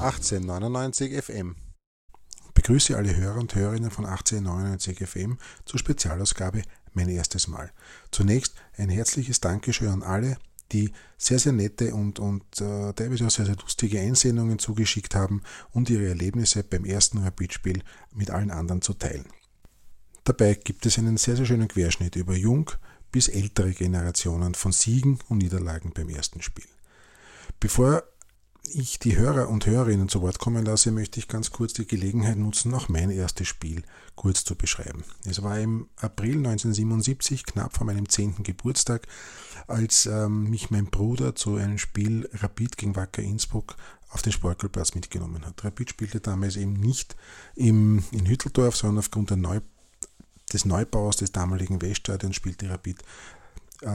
1899 FM. Begrüße alle Hörer und Hörerinnen von 1899 FM zur Spezialausgabe Mein erstes Mal. Zunächst ein herzliches Dankeschön an alle, die sehr, sehr nette und, und äh, teilweise auch sehr, sehr lustige Einsendungen zugeschickt haben und ihre Erlebnisse beim ersten Rapidspiel mit allen anderen zu teilen. Dabei gibt es einen sehr, sehr schönen Querschnitt über jung bis ältere Generationen von Siegen und Niederlagen beim ersten Spiel. Bevor ich die Hörer und Hörerinnen zu Wort kommen lasse, möchte ich ganz kurz die Gelegenheit nutzen, auch mein erstes Spiel kurz zu beschreiben. Es war im April 1977, knapp vor meinem 10. Geburtstag, als ähm, mich mein Bruder zu einem Spiel Rapid gegen Wacker Innsbruck auf den Sportplatz mitgenommen hat. Rapid spielte damals eben nicht im, in Hütteldorf, sondern aufgrund Neu, des Neubaus des damaligen Weststadions spielte Rapid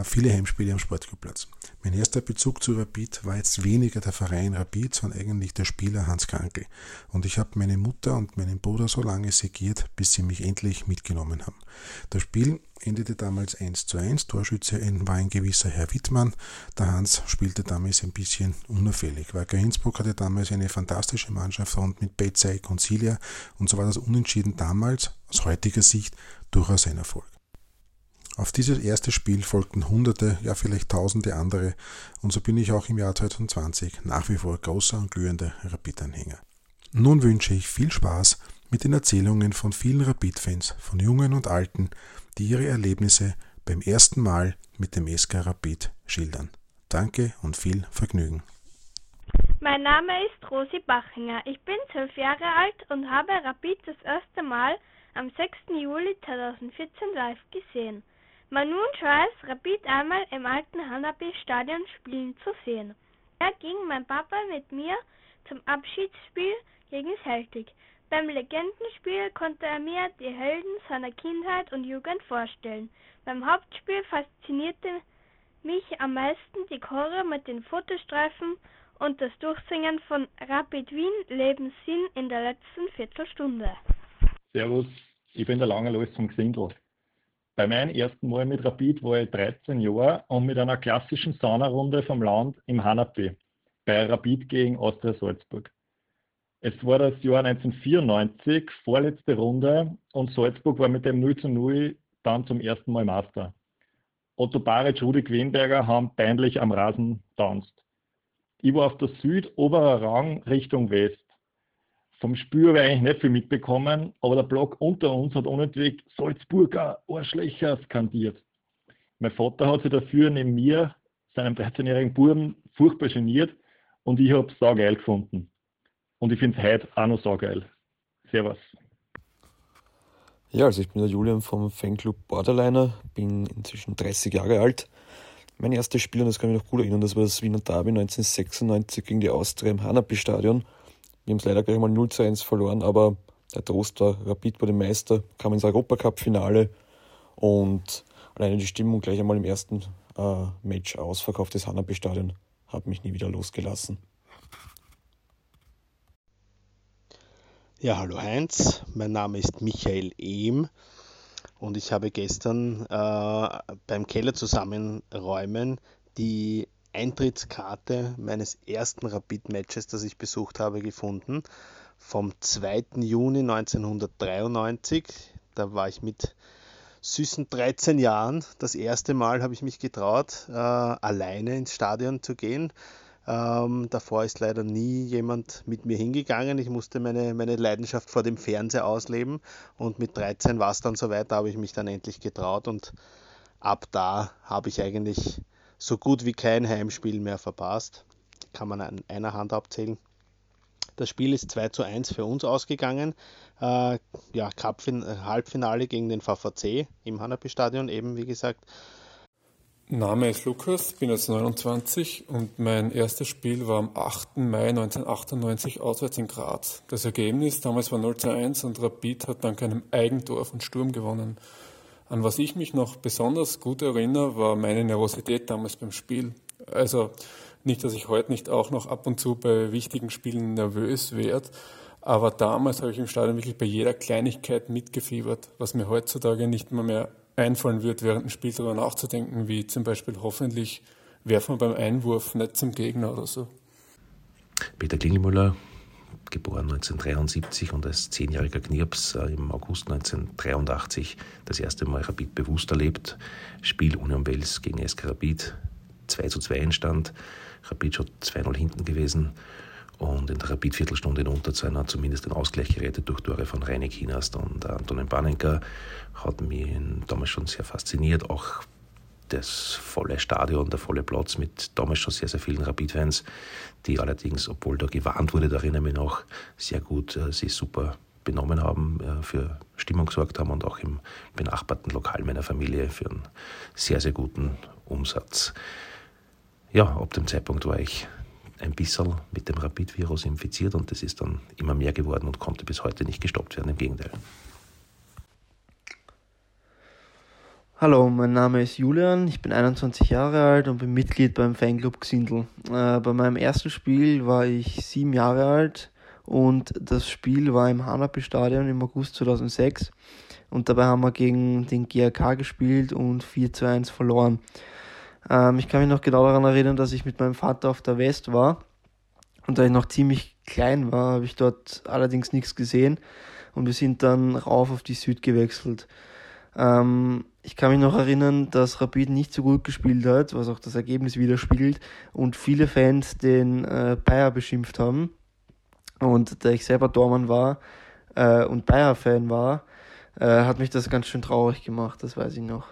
viele Heimspiele am Sportclubplatz. Mein erster Bezug zu Rapid war jetzt weniger der Verein Rapid, sondern eigentlich der Spieler Hans Krankel. Und ich habe meine Mutter und meinen Bruder so lange segiert, bis sie mich endlich mitgenommen haben. Das Spiel endete damals 1 zu 1. Torschütze war ein gewisser Herr Wittmann. Der Hans spielte damals ein bisschen unauffällig. Wacker Innsbruck hatte damals eine fantastische Mannschaft und mit Betzai Concilia und so war das Unentschieden damals aus heutiger Sicht durchaus ein Erfolg. Auf dieses erste Spiel folgten hunderte, ja vielleicht tausende andere und so bin ich auch im Jahr 2020 nach wie vor großer und glühender Rapid-Anhänger. Nun wünsche ich viel Spaß mit den Erzählungen von vielen Rapid-Fans, von Jungen und Alten, die ihre Erlebnisse beim ersten Mal mit dem SK Rapid schildern. Danke und viel Vergnügen. Mein Name ist Rosi Bachinger. Ich bin zwölf Jahre alt und habe Rapid das erste Mal am 6. Juli 2014 live gesehen. Man nun Schweiß Rapid einmal im alten Hanabi-Stadion spielen zu sehen. Da ging mein Papa mit mir zum Abschiedsspiel gegen Celtic. Beim Legendenspiel konnte er mir die Helden seiner Kindheit und Jugend vorstellen. Beim Hauptspiel faszinierte mich am meisten die Chore mit den Fotostreifen und das Durchsingen von Rapid Wien Lebenssinn in der letzten Viertelstunde. Servus, ich bin der Lange Lois vom Gesindel. Bei meinem ersten Mal mit Rapid war ich 13 Jahre und mit einer klassischen Saunarunde vom Land im Hanapi bei Rapid gegen Austria Salzburg. Es war das Jahr 1994, vorletzte Runde und Salzburg war mit dem 0 zu 0 dann zum ersten Mal Master. Otto Baric, Rudi Quenberger haben peinlich am Rasen tanzt. Ich war auf der Süd-oberer Rang Richtung West. Vom Spür habe ich eigentlich nicht viel mitbekommen, aber der Block unter uns hat unnötig Salzburger Arschlöcher skandiert. Mein Vater hat sich dafür neben mir, seinem 13-jährigen Buben, furchtbar geniert und ich habe es saugeil gefunden. Und ich finde es heute auch noch saugeil. Servus. Ja, also ich bin der Julian vom Fanclub Borderliner, bin inzwischen 30 Jahre alt. Mein erstes Spiel, und das kann ich mich noch gut erinnern, das war das Wiener Derby 1996 gegen die Austria im Hanapi-Stadion. Wir haben es leider gleich mal 0 zu 1 verloren, aber der Trost war, Rapid bei dem Meister, kam ins Europacup-Finale und alleine die Stimmung gleich einmal im ersten äh, Match ausverkauft des Hanabi-Stadion hat mich nie wieder losgelassen. Ja, hallo Heinz, mein Name ist Michael Ehm und ich habe gestern äh, beim Keller zusammenräumen die Eintrittskarte meines ersten Rapid-Matches, das ich besucht habe, gefunden. Vom 2. Juni 1993. Da war ich mit süßen 13 Jahren. Das erste Mal habe ich mich getraut, äh, alleine ins Stadion zu gehen. Ähm, davor ist leider nie jemand mit mir hingegangen. Ich musste meine, meine Leidenschaft vor dem Fernseher ausleben und mit 13 war es dann soweit, da habe ich mich dann endlich getraut und ab da habe ich eigentlich so gut wie kein Heimspiel mehr verpasst. Kann man an einer Hand abzählen. Das Spiel ist 2 zu 1 für uns ausgegangen. Äh, ja, Cup Halbfinale gegen den VVC im Hanapi-Stadion, eben wie gesagt. Name ist Lukas, bin jetzt 29 und mein erstes Spiel war am 8. Mai 1998 auswärts in Graz. Das Ergebnis damals war 0 zu 1 und Rapid hat dank einem Eigentor von Sturm gewonnen. An was ich mich noch besonders gut erinnere, war meine Nervosität damals beim Spiel. Also nicht, dass ich heute nicht auch noch ab und zu bei wichtigen Spielen nervös werde, aber damals habe ich im Stadion wirklich bei jeder Kleinigkeit mitgefiebert, was mir heutzutage nicht mehr, mehr einfallen wird, während dem Spiel darüber nachzudenken, wie zum Beispiel hoffentlich werfen wir beim Einwurf nicht zum Gegner oder so. Peter Klingelmüller, geboren 1973 und als zehnjähriger Knirps äh, im August 1983 das erste Mal Rapid bewusst erlebt. Spiel Union Wels gegen SK Rapid 2 zu 2 entstand. Rapid schon 2-0 hinten gewesen. Und in der Rapid-Viertelstunde in Unterzahl hat zumindest den Ausgleich gerettet durch Tore von Reinig Hinast und Antonin Banenka. Hat mich damals schon sehr fasziniert. Auch das volle Stadion, der volle Platz mit damals schon sehr, sehr vielen Rapid-Fans, die allerdings, obwohl da gewarnt wurde, da erinnere ich mich noch, sehr gut äh, sich super benommen haben, äh, für Stimmung gesorgt haben und auch im benachbarten Lokal meiner Familie für einen sehr, sehr guten Umsatz. Ja, ab dem Zeitpunkt war ich ein bisschen mit dem Rapid-Virus infiziert und das ist dann immer mehr geworden und konnte bis heute nicht gestoppt werden, im Gegenteil. Hallo, mein Name ist Julian, ich bin 21 Jahre alt und bin Mitglied beim Fanclub Xindl. Äh, bei meinem ersten Spiel war ich sieben Jahre alt und das Spiel war im Hanapi-Stadion im August 2006 und dabei haben wir gegen den GRK gespielt und 4 zu 1 verloren. Ähm, ich kann mich noch genau daran erinnern, dass ich mit meinem Vater auf der West war und da ich noch ziemlich klein war, habe ich dort allerdings nichts gesehen und wir sind dann rauf auf die Süd gewechselt. Ähm, ich kann mich noch erinnern, dass Rapid nicht so gut gespielt hat, was auch das Ergebnis widerspiegelt und viele Fans den äh, Bayer beschimpft haben. Und da ich selber Dormann war äh, und Bayer-Fan war, äh, hat mich das ganz schön traurig gemacht, das weiß ich noch.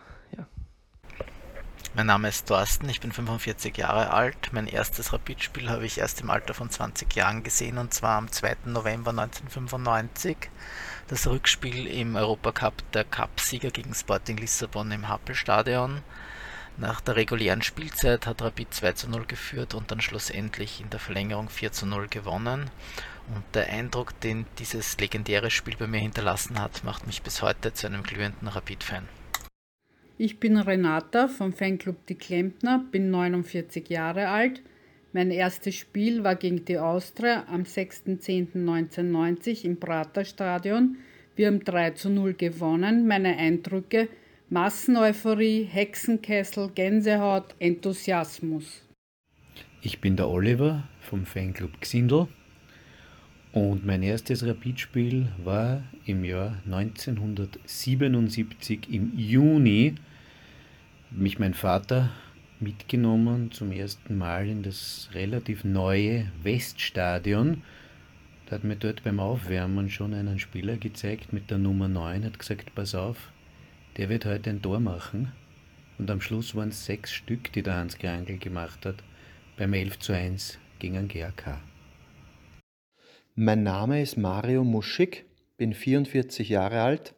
Mein Name ist Thorsten, ich bin 45 Jahre alt. Mein erstes Rapid-Spiel habe ich erst im Alter von 20 Jahren gesehen und zwar am 2. November 1995 das Rückspiel im Europacup der Cupsieger gegen Sporting Lissabon im Happelstadion. Nach der regulären Spielzeit hat Rapid 2 zu 0 geführt und dann schlussendlich in der Verlängerung 4 zu 0 gewonnen. Und der Eindruck, den dieses legendäre Spiel bei mir hinterlassen hat, macht mich bis heute zu einem glühenden Rapid-Fan. Ich bin Renata vom Fanclub Die Klempner, bin 49 Jahre alt mein erstes Spiel war gegen die Austria am 6.10.1990 im Praterstadion. Wir haben 3 zu 0 gewonnen. Meine Eindrücke: Masseneuphorie, Hexenkessel, Gänsehaut, Enthusiasmus. Ich bin der Oliver vom Fanclub Xindl und mein erstes Rapidspiel war im Jahr 1977 im Juni. Mich mein Vater mitgenommen zum ersten Mal in das relativ neue Weststadion. Da hat mir dort beim Aufwärmen schon einen Spieler gezeigt mit der Nummer 9, hat gesagt, pass auf, der wird heute ein Tor machen. Und am Schluss waren es sechs Stück, die der Hans Krangel gemacht hat, beim 11 zu 1 gegen ein GRK. Mein Name ist Mario Muschig, bin 44 Jahre alt,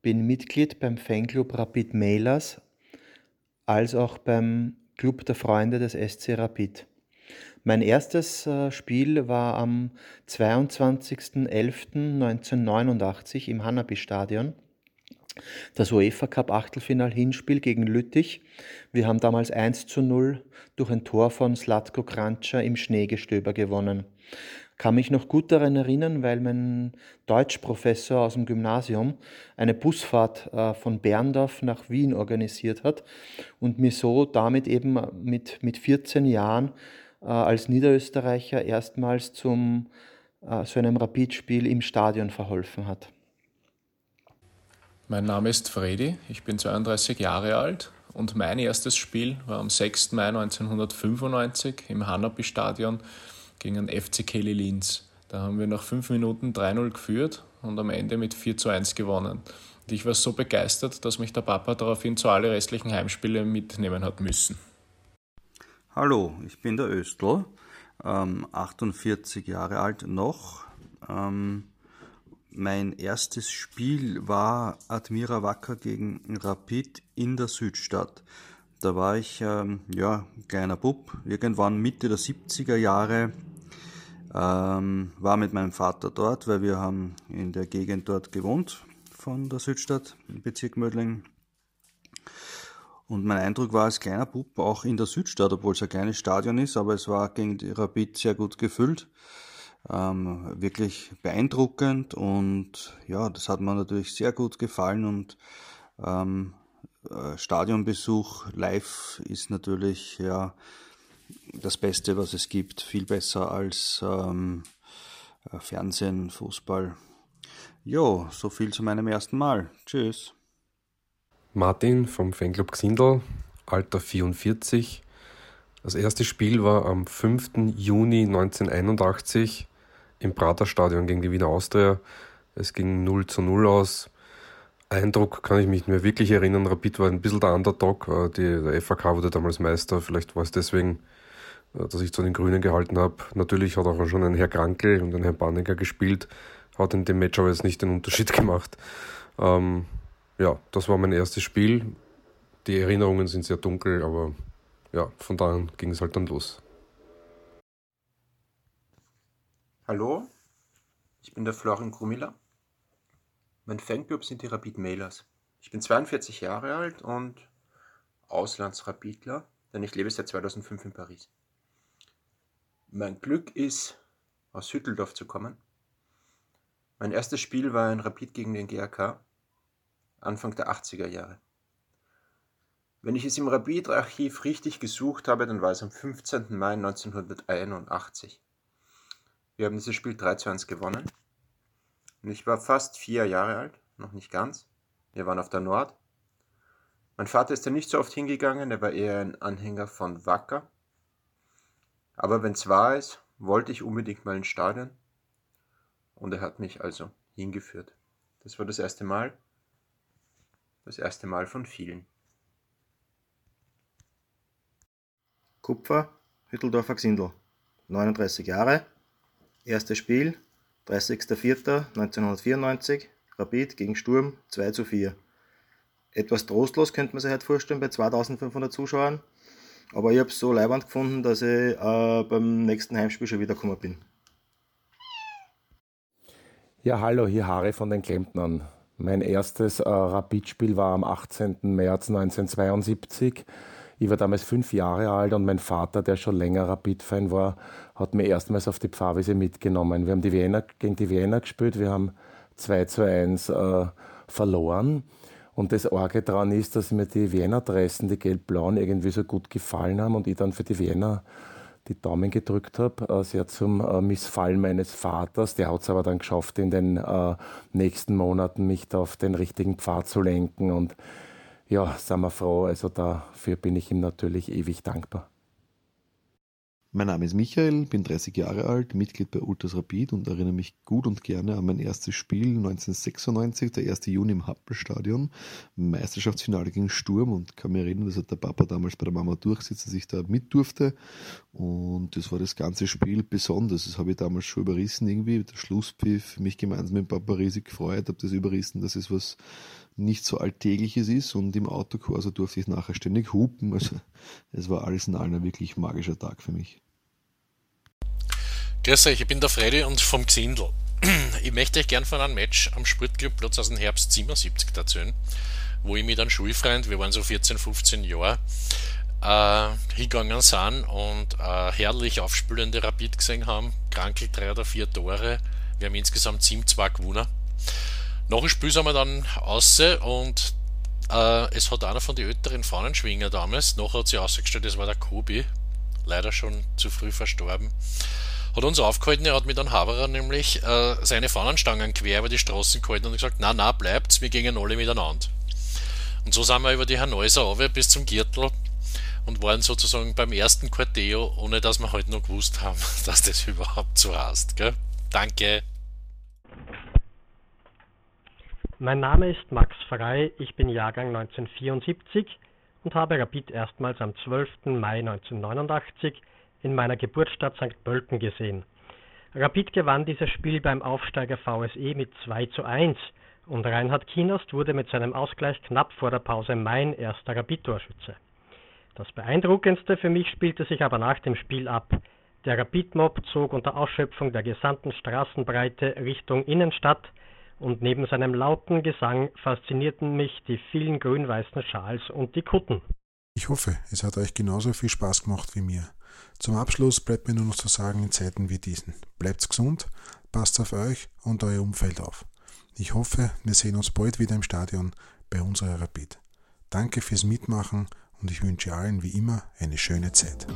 bin Mitglied beim Fanclub Rapid Mailers als auch beim Club der Freunde des SC Rapid. Mein erstes äh, Spiel war am 22.11.1989 im Hanapi-Stadion. Das UEFA Cup Achtelfinal Hinspiel gegen Lüttich. Wir haben damals 1 zu 0 durch ein Tor von Slatko Kranča im Schneegestöber gewonnen kann mich noch gut daran erinnern, weil mein Deutschprofessor aus dem Gymnasium eine Busfahrt äh, von Berndorf nach Wien organisiert hat und mir so damit eben mit, mit 14 Jahren äh, als Niederösterreicher erstmals zum äh, so einem Rapidspiel im Stadion verholfen hat. Mein Name ist Fredi, ich bin 32 Jahre alt und mein erstes Spiel war am 6. Mai 1995 im Hanapi-Stadion gegen den FC Kelly Linz. Da haben wir nach fünf Minuten 3-0 geführt und am Ende mit 4 zu 1 gewonnen. Und ich war so begeistert, dass mich der Papa daraufhin zu alle restlichen Heimspiele mitnehmen hat müssen. Hallo, ich bin der Östl, ähm, 48 Jahre alt noch. Ähm, mein erstes Spiel war Admira Wacker gegen Rapid in der Südstadt. Da war ich ähm, ja kleiner Bub, irgendwann Mitte der 70er Jahre ähm, war mit meinem Vater dort, weil wir haben in der Gegend dort gewohnt von der Südstadt im Bezirk Mödling. Und mein Eindruck war als kleiner Bub auch in der Südstadt, obwohl es ein kleines Stadion ist, aber es war gegen die Rapid sehr gut gefüllt. Ähm, wirklich beeindruckend und ja, das hat mir natürlich sehr gut gefallen und ähm, äh, Stadionbesuch live ist natürlich ja das Beste, was es gibt, viel besser als ähm, äh, Fernsehen, Fußball. Jo, so viel zu meinem ersten Mal. Tschüss. Martin vom Fanclub Xindel, Alter 44. Das erste Spiel war am 5. Juni 1981 im Praterstadion gegen die Wiener Austria. Es ging 0 zu 0 aus. Eindruck kann ich mich nicht mehr wirklich erinnern. Rapid war ein bisschen der Underdog. Äh, die, der FAK wurde damals Meister. Vielleicht war es deswegen, äh, dass ich zu den Grünen gehalten habe. Natürlich hat auch schon ein Herr Krankel und ein Herr Bannecker gespielt. Hat in dem Match aber jetzt nicht den Unterschied gemacht. Ähm, ja, das war mein erstes Spiel. Die Erinnerungen sind sehr dunkel, aber ja, von da an ging es halt dann los. Hallo, ich bin der Florian Krumiller. Mein Fanclub sind die Rapid Mailers. Ich bin 42 Jahre alt und Auslandsrapidler, denn ich lebe seit 2005 in Paris. Mein Glück ist, aus Hütteldorf zu kommen. Mein erstes Spiel war ein Rapid gegen den GRK, Anfang der 80er Jahre. Wenn ich es im Rapid-Archiv richtig gesucht habe, dann war es am 15. Mai 1981. Wir haben dieses Spiel 3 zu 1 gewonnen. Ich war fast vier Jahre alt, noch nicht ganz. Wir waren auf der Nord. Mein Vater ist da nicht so oft hingegangen, er war eher ein Anhänger von Wacker. Aber wenn es wahr ist, wollte ich unbedingt mal ins Stadion. Und er hat mich also hingeführt. Das war das erste Mal. Das erste Mal von vielen. Kupfer, Hütteldorfer Xindl, 39 Jahre, Erstes Spiel, 30.04.1994, Rapid gegen Sturm 2 zu 4. Etwas trostlos könnte man sich halt vorstellen bei 2500 Zuschauern, aber ich habe es so leibend gefunden, dass ich äh, beim nächsten Heimspiel schon wiedergekommen bin. Ja, hallo, hier Harry von den Klempnern. Mein erstes äh, Rapid-Spiel war am 18. März 1972. Ich war damals fünf Jahre alt und mein Vater, der schon länger Rapid-Fan war, hat mir erstmals auf die Pfarrwiese mitgenommen. Wir haben die Wiener, gegen die Wiener gespielt, wir haben 2 zu 1 äh, verloren. Und das Orge daran ist, dass mir die Wiener-Dressen, die gelb-blauen, irgendwie so gut gefallen haben und ich dann für die Wiener die Daumen gedrückt habe, äh, sehr zum äh, Missfallen meines Vaters. Der hat es aber dann geschafft, in den äh, nächsten Monaten mich da auf den richtigen Pfad zu lenken. Und ja, sind wir froh. Also dafür bin ich ihm natürlich ewig dankbar. Mein Name ist Michael, bin 30 Jahre alt, Mitglied bei Ultras Rapid und erinnere mich gut und gerne an mein erstes Spiel 1996, der 1. Juni im Happelstadion, Meisterschaftsfinale gegen Sturm und kann mich erinnern, dass der Papa damals bei der Mama durchsitzt, dass ich da mit durfte und das war das ganze Spiel besonders. Das habe ich damals schon überrissen irgendwie, der Schlusspfiff, mich gemeinsam mit dem Papa riesig gefreut, habe das überrissen, dass es was nicht so alltägliches ist und im Autokorso durfte ich nachher ständig hupen. Also es war alles in allem ein wirklich magischer Tag für mich. Grüß euch, ich bin der Freddy und vom Xindl. Ich möchte euch gern von einem Match am Sportclubplatz aus dem Herbst 77 erzählen, wo ich mit einem Schulfreund, wir waren so 14, 15 Jahre, äh, hingegangen sind und äh, herrlich aufspülende Rapid gesehen haben. Krankel drei oder vier Tore. Wir haben insgesamt 7-2 gewonnen. Nach dem Spiel sind wir dann raus und äh, es hat einer von den älteren Fahnenschwinger damals, nachher hat sich ausgestellt, das war der Kobi, leider schon zu früh verstorben, hat uns aufgehalten, er hat mit einem Haberer nämlich äh, seine Fahnenstangen quer über die Straßen gehalten und gesagt, na na, bleibt's, wir gingen alle miteinander. Und so sind wir über die Hanäuser bis zum Gürtel und waren sozusagen beim ersten Quarteo, ohne dass wir halt noch gewusst haben, dass das überhaupt so heißt. Gell? Danke. Mein Name ist Max Frei, ich bin Jahrgang 1974 und habe Rapid erstmals am 12. Mai 1989 in meiner Geburtsstadt St. Pölten gesehen. Rapid gewann dieses Spiel beim Aufsteiger VSE mit 2 zu 1 und Reinhard Kienost wurde mit seinem Ausgleich knapp vor der Pause mein erster Rapid-Torschütze. Das Beeindruckendste für mich spielte sich aber nach dem Spiel ab. Der Rapid-Mob zog unter Ausschöpfung der gesamten Straßenbreite Richtung Innenstadt und neben seinem lauten Gesang faszinierten mich die vielen grün-weißen Schals und die Kutten. Ich hoffe, es hat euch genauso viel Spaß gemacht wie mir. Zum Abschluss bleibt mir nur noch zu sagen, in Zeiten wie diesen. Bleibt gesund, passt auf euch und euer Umfeld auf. Ich hoffe, wir sehen uns bald wieder im Stadion bei unserer Rapid. Danke fürs Mitmachen und ich wünsche allen wie immer eine schöne Zeit.